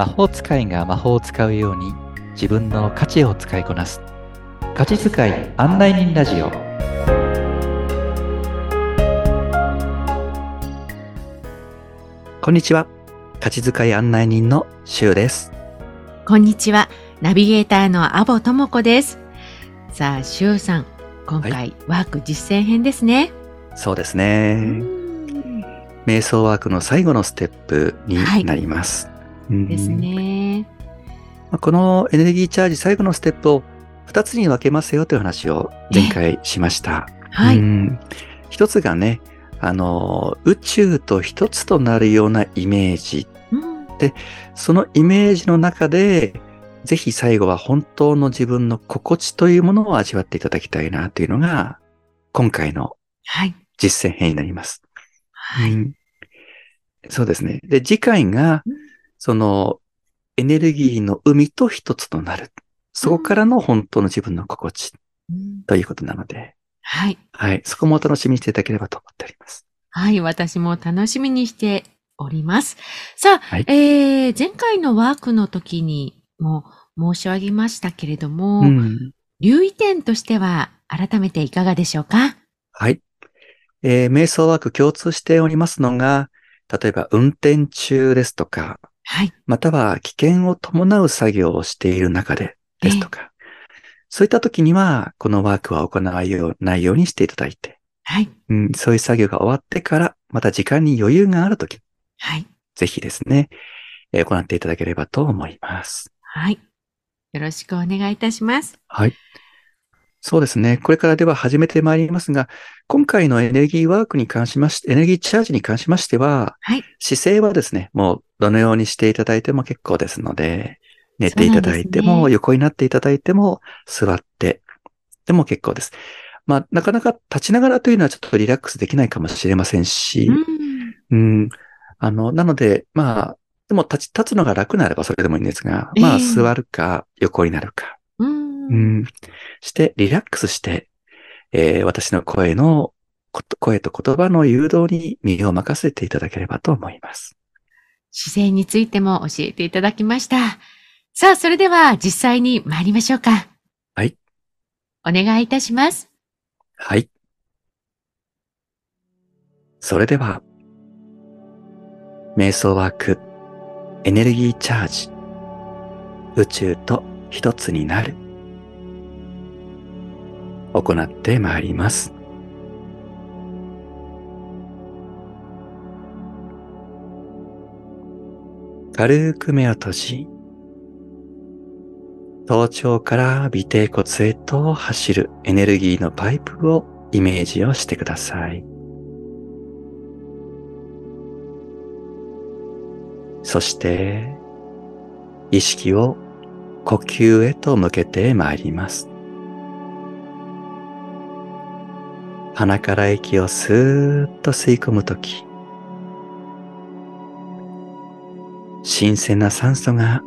魔法使いが魔法を使うように自分の価値を使いこなす。価値使い案内人ラジオ。こんにちは。価値使い案内人のしゅうです。こんにちは。ナビゲーターのアボともこです。さあ、しゅうさん、今回、はい。ワーク実践編ですね。そうですね。瞑想ワークの最後のステップになります、うんですね。まあこのエネルギーチャージ最後のステップを2つに分けますよという話を前回しました。はい。うん一つがね、あの、宇宙と一つとなるようなイメージ。うんそのイメージの中で、ぜひ最後は本当の自分の心地というものを味わっていただきたいなというのが、今回のはい。実践編になります。はい。うんそうですね。で、次回がうん、その、エネルギーの海と一つとなる。そこからの本当の自分の心地うんということなので、はい。はい。そこもお楽しみにしていただければと思っております。はい。私も楽しみにしております。さあ、はいえー、前回のワークの時にも申し上げましたけれども、うん。留意点としては改めていかがでしょうか？はい。えー瞑想ワーク共通しておりますのが、例えば運転中ですとか、はい。または危険を伴う作業をしている中でですとか、そういった時には、このワークは行わないようにしていただいて、はい。うん、そういう作業が終わってから、また時間に余裕がある時、はい。ぜひですね、えー行っていただければと思います。はい。よろしくお願いいたします。はい。そうですね。これからでは始めてまいりますが、今回のエネルギーワークに関しまして、エネルギーチャージに関しましては、はい。姿勢はですね、もうどのようにしていただいても結構ですので、寝ていただいても、ね横になっていただいても、座ってでも結構です。まあ、なかなか立ちながらというのはちょっとリラックスできないかもしれませんし、うん。うん。あの、なので、まあ、でも立ち、立つのが楽ならばそれでもいいんですが、まあ、ええ座るか、横になるか、うん。うん。して、リラックスして、えー私の声の、声と言葉の誘導に身を任せていただければと思います。姿勢についても教えていただきました。さあ、それでは実際に参りましょうか。はい。お願いいたします。はい。それでは、瞑想ワーク、エネルギーチャージ、宇宙と一つになる、行ってまいります。軽く目を閉じ、頭頂から尾低骨へと走るエネルギーのパイプをイメージをしてください。そして、意識を呼吸へと向けてまいります。鼻から息をスーッと吸い込むとき、新鮮な酸素が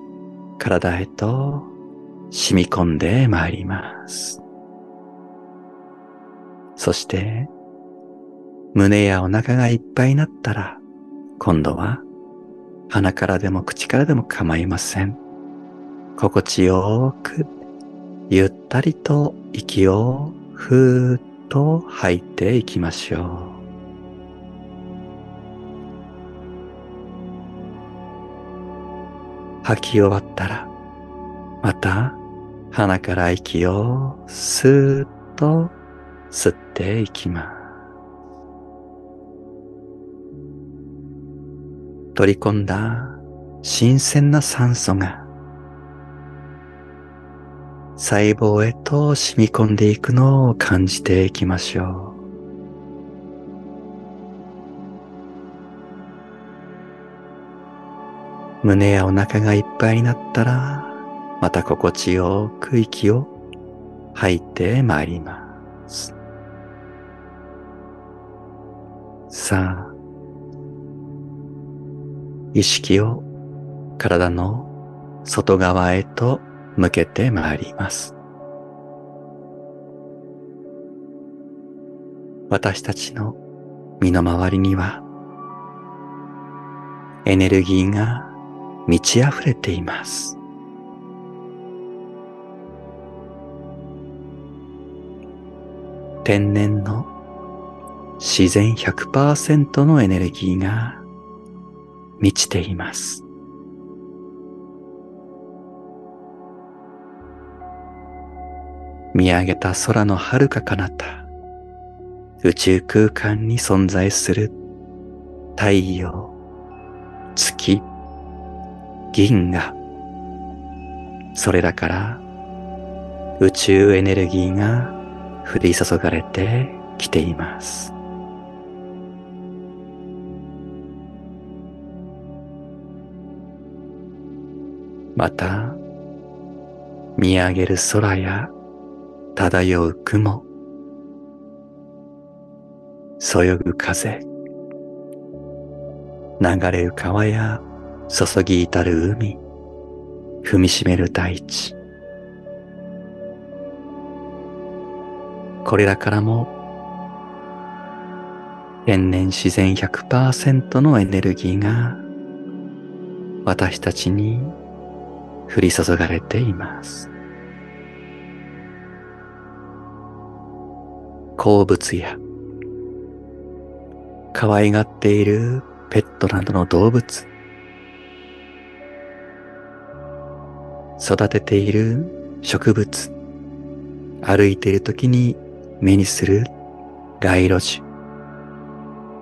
体へと染み込んでまいります。そして、胸やお腹がいっぱいになったら、今度は鼻からでも口からでも構いません。心地よく、ゆったりと息をふーっとと吐いていきましょう。吐き終わったら、また鼻から息をスーッと吸っていきます。取り込んだ新鮮な酸素が細胞へと染み込んでいくのを感じていきましょう。胸やお腹がいっぱいになったら、また心地よく息を吐いてまいります。さあ、意識を体の外側へと向けてまいります。私たちの身の回りにはエネルギーが満ち溢れています。天然の自然100%のエネルギーが満ちています。見上げた空の遥か彼方、宇宙空間に存在する。太陽、月、銀河、それらから宇宙エネルギーが降り注がれてきています。また、見上げる空や漂う雲、そよぐ風、流れる川や注ぎ至る海、踏みしめる大地。これらからも天然自然100%のエネルギーが私たちに降り注がれています。鉱物や可愛がっているペットなどの動物、育てている植物、歩いている時に目にする街路樹、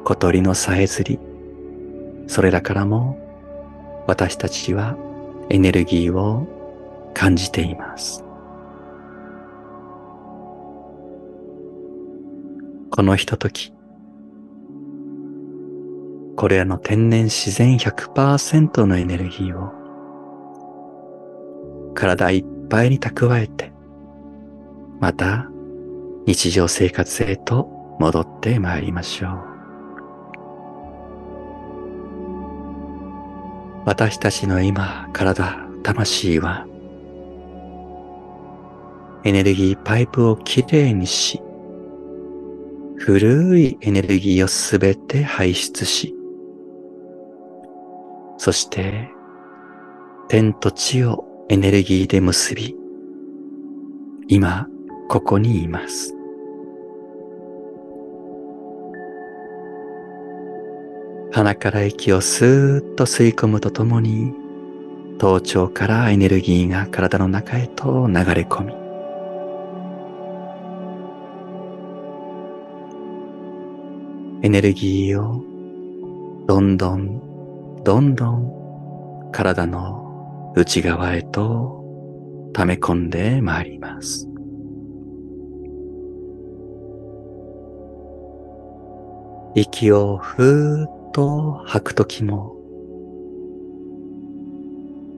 小鳥のさえずり、それらからも私たちはエネルギーを感じています。このひととき、これらの天然自然100%のエネルギーを体いっぱいに蓄えて、また日常生活へと戻ってまいりましょう。私たちの今、体、魂は、エネルギーパイプをきれいにし、古いエネルギーをすべて排出し、そして、天と地をエネルギーで結び、今、ここにいます。鼻から息をスーッと吸い込むとともに、頭頂からエネルギーが体の中へと流れ込み、エネルギーをどんどん、どんどん体の内側へと溜め込んでまいります。息をふーっと吐くときも、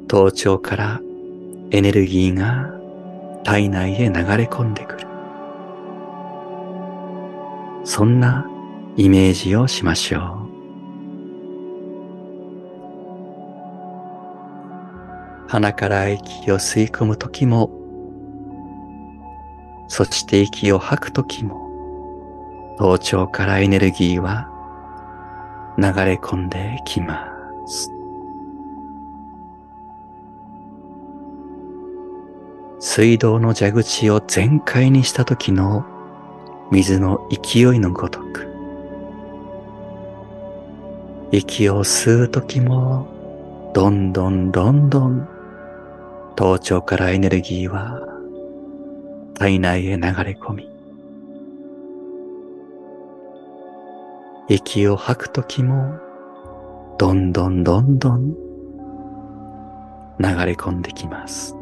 頭頂からエネルギーが体内へ流れ込んでくる。そんなイメージをしましょう。鼻から息を吸い込むときも、そして息を吐くときも、頭頂からエネルギーは流れ込んできます。水道の蛇口を全開にした時の水の勢いのごとく、息を吸う時もどんどんどんどん頭頂からエネルギーは体内へ流れ込み、息を吐くときも、どんどんどんどん流れ込んできます。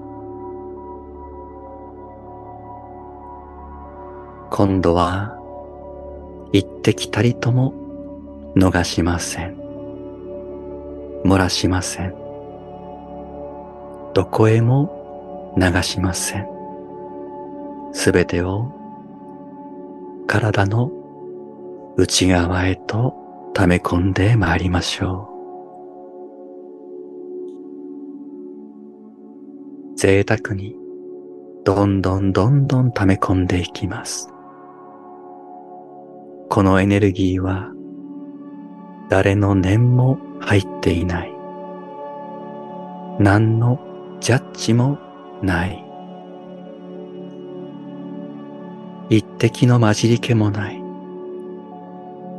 今度は、一滴たりとも逃しません。漏らしません。どこへも流しません。すべてを体の内側へと溜め込んでまいりましょう。贅沢にどんどんどんどん溜め込んでいきます。このエネルギーは誰の念も入っていない。何のジャッジもない。一滴の混じり気もない。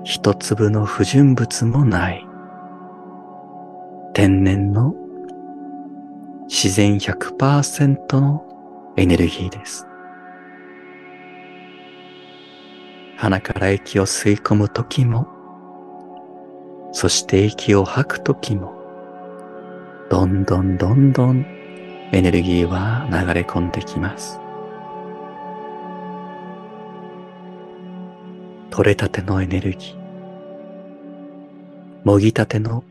一粒の不純物もない。天然の自然100%のエネルギーです。鼻から息を吸い込むときも、そして息を吐くときも、どんどんどんどんエネルギーは流れ込んできます。取れたてのエネルギー、もぎたての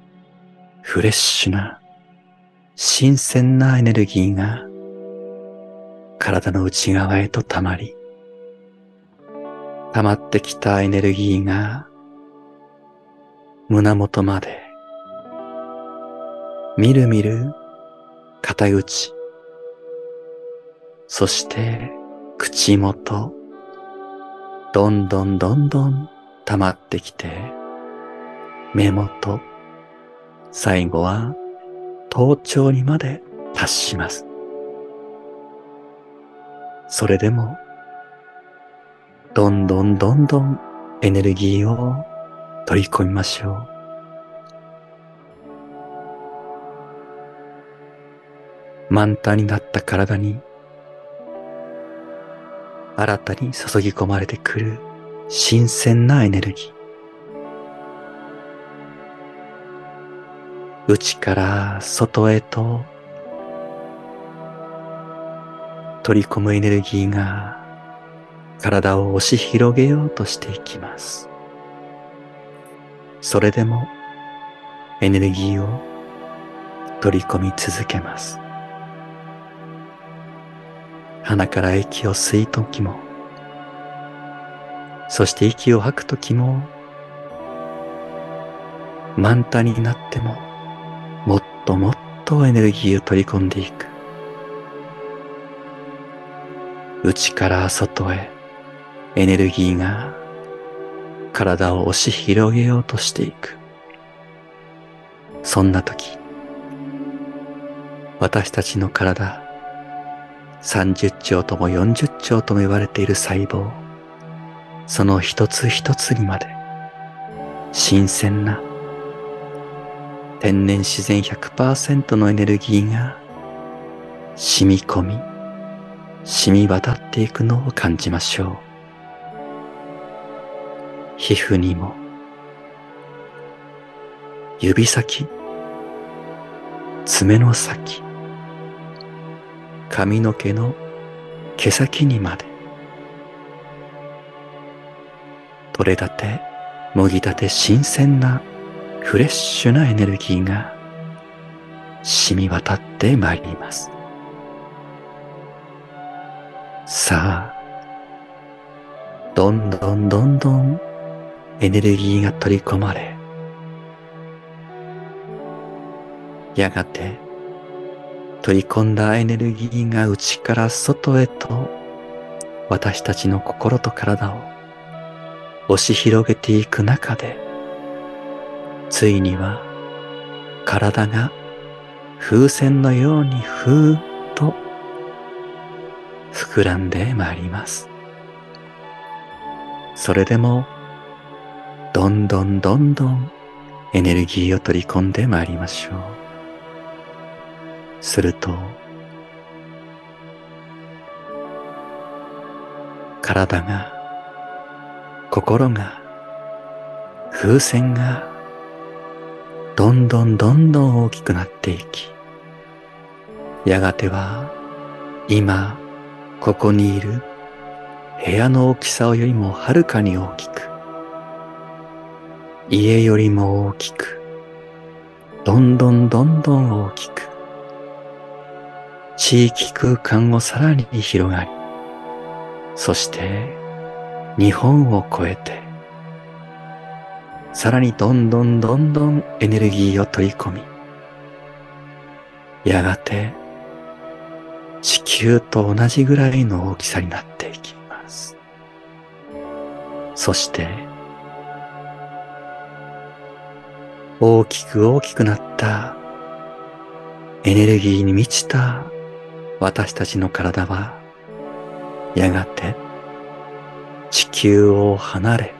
フレッシュな新鮮なエネルギーが体の内側へと溜まり、溜まってきたエネルギーが胸元まで。みるみる肩口、そして口元、どんどんどんどん溜まってきて、目元、最後は頭頂にまで達します。それでも、どんどんどんどんエネルギーを取り込みましょう。満タンになった体に新たに注ぎ込まれてくる新鮮なエネルギー。内から外へと取り込むエネルギーが体を押し広げようとしていきます。それでもエネルギーを取り込み続けます。鼻から息を吸いときも、そして息を吐くときも、満タンになってももっともっとエネルギーを取り込んでいく。内から外へエネルギーが体を押し広げようとしていく。そんな時、私たちの体、30兆とも40兆とも言われている細胞、その一つ一つにまで、新鮮な天然自然100%のエネルギーが染み込み、染み渡っていくのを感じましょう。皮膚にも、指先、爪の先、髪の毛の毛先にまで、取れたて、もぎたて新鮮なフレッシュなエネルギーが染み渡ってまいります。さあ、どんどんどんどんエネルギーが取り込まれ、やがて取り込んだエネルギーが内から外へと私たちの心と体を押し広げていく中でついには体が風船のようにふーっと膨らんでまいります。それでもどんどんどんどんエネルギーを取り込んでまいりましょう。すると体が心が風船がどんどんどんどん大きくなっていき、やがては今ここにいる部屋の大きさよりもはるかに大きく、家よりも大きく、どんどんどんどん大きく、地域空間をさらに広がり、そして日本を超えて、さらにどんどんどんどんエネルギーを取り込み、やがて地球と同じぐらいの大きさになっていきます。そして、大きく大きくなった。エネルギーに満ちた。私たちの体は、やがて地球を離れ、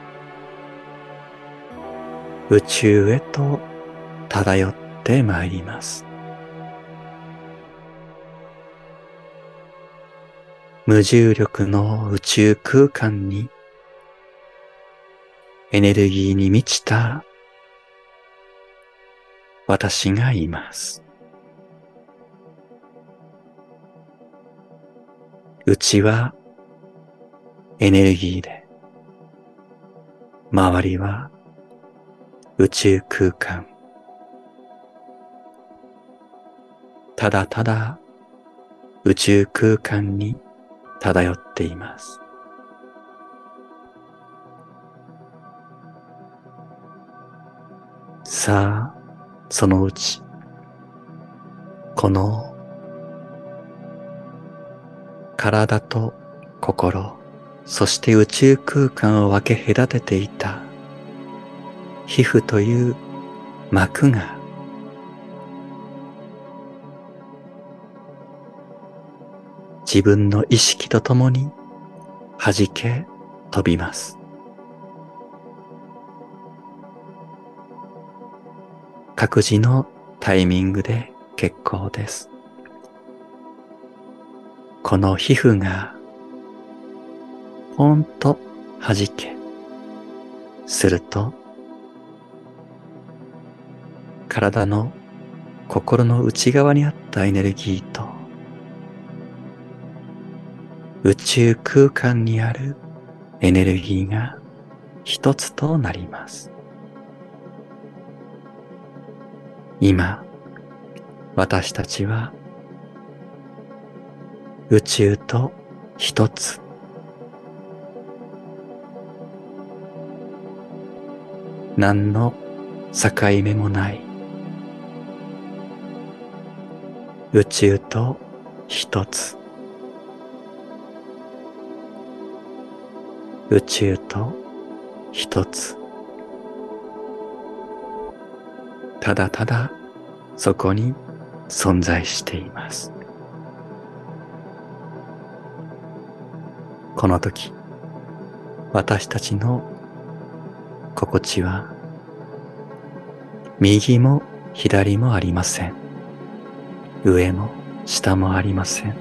宇宙へと漂ってまいります。無重力の宇宙空間にエネルギーに満ちた私がいます。内はエネルギーで、周りは宇宙空間。ただただ宇宙空間に漂っています。さあ、そのうち、この体と心、そして宇宙空間を分け隔てていた皮膚という膜が自分の意識とともに弾け飛びます。各自のタイミングで結構です。この皮膚がほんと弾け、すると体の心の内側にあったエネルギーと宇宙空間にあるエネルギーが一つとなります。今、私たちは宇宙と一つ。何の境目もない宇宙と一つ。宇宙と一つ。ただただそこに存在しています。この時、私たちの心地は右も左もありません。上も下もありません。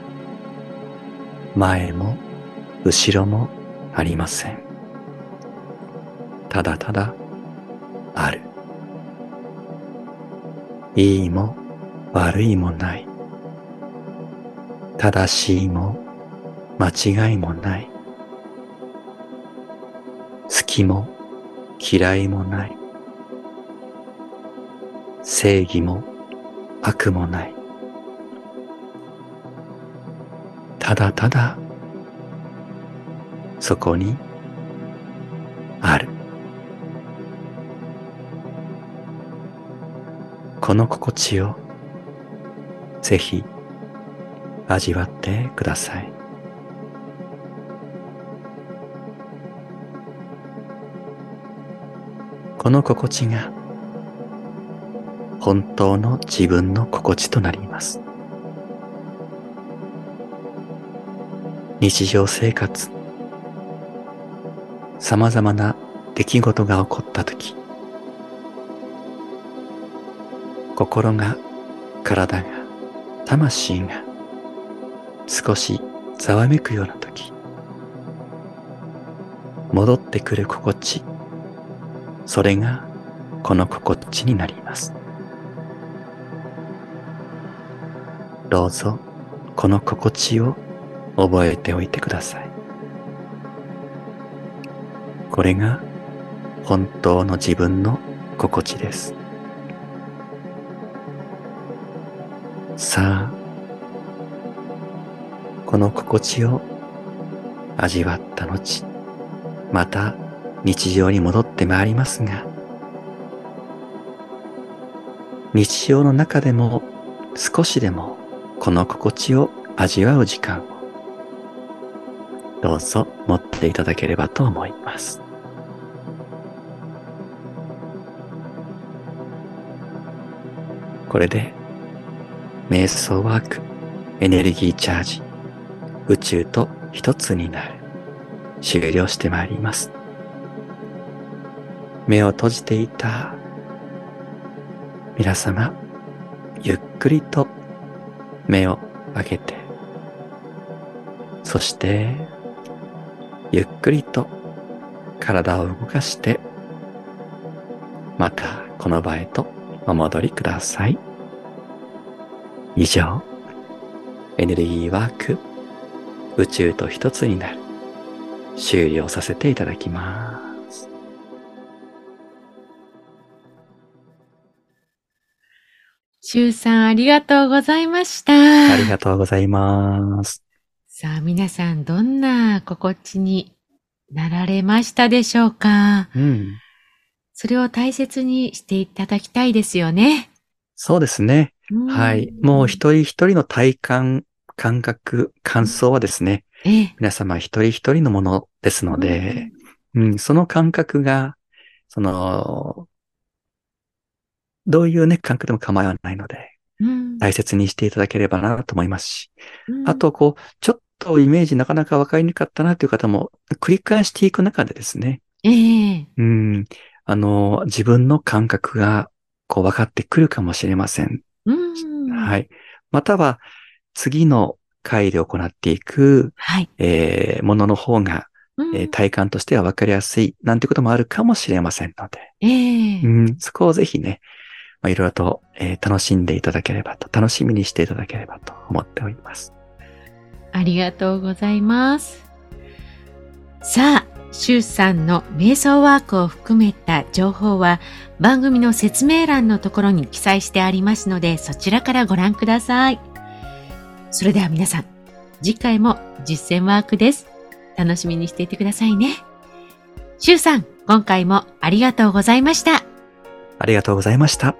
前も後ろもありません。ただただある。いいも悪いもない。正しいも間違いもない。好きも嫌いもない。正義も悪もない。ただただそこにこの心地をぜひ味わってください。この心地が本当の自分の心地となります。日常生活、様々な出来事が起こったとき、心が、体が、魂が少しざわめくようなとき、戻ってくる心地、それがこの心地になります。どうぞこの心地を覚えておいてください。これが本当の自分の心地です。さあ、この心地を味わった後、また日常に戻ってまいりますが、日常の中でも少しでもこの心地を味わう時間をどうぞ持っていただければと思います。これで瞑想ワーク、エネルギーチャージ、宇宙と一つになる。終了してまいります。目を閉じていた皆様、ゆっくりと目を開けて、そして、ゆっくりと体を動かして、またこの場へとお戻りください。以上、エネルギーワーク、宇宙と一つになる、終了させていただきます。しゅうさん、ありがとうございました。ありがとうございます。さあ、皆さん、どんな心地になられましたでしょうか？うん。それを大切にしていただきたいですよね。そうですね。うんはい。もう一人一人の体感、感覚、感想はですね、ええ。皆様一人一人のものですので、うん、その感覚が、その、どういうね、感覚でも構わないので、うん、大切にしていただければなと思いますし、うんあ、と、こう、ちょっとイメージなかなかわかりにくかったなという方も、繰り返していく中でですね、ええ。うん、あの、自分の感覚が、こう、分かってくるかもしれません。うん。。はいい。または、次の回で行っていく、はい。えーものの方が、うんえー体感としては分かりやすい、なんてこともあるかもしれませんので、ええうん、そこをぜひね、まあ、いろいろと、えー楽しんでいただければと、楽しみにしていただければと思っております。ありがとうございます。さあ、シュウさんの瞑想ワークを含めた情報は番組の説明欄のところに記載してありますので、そちらからご覧ください。それでは皆さん、次回も実践ワークです。楽しみにしていてくださいね。シュウさん、今回もありがとうございました。ありがとうございました。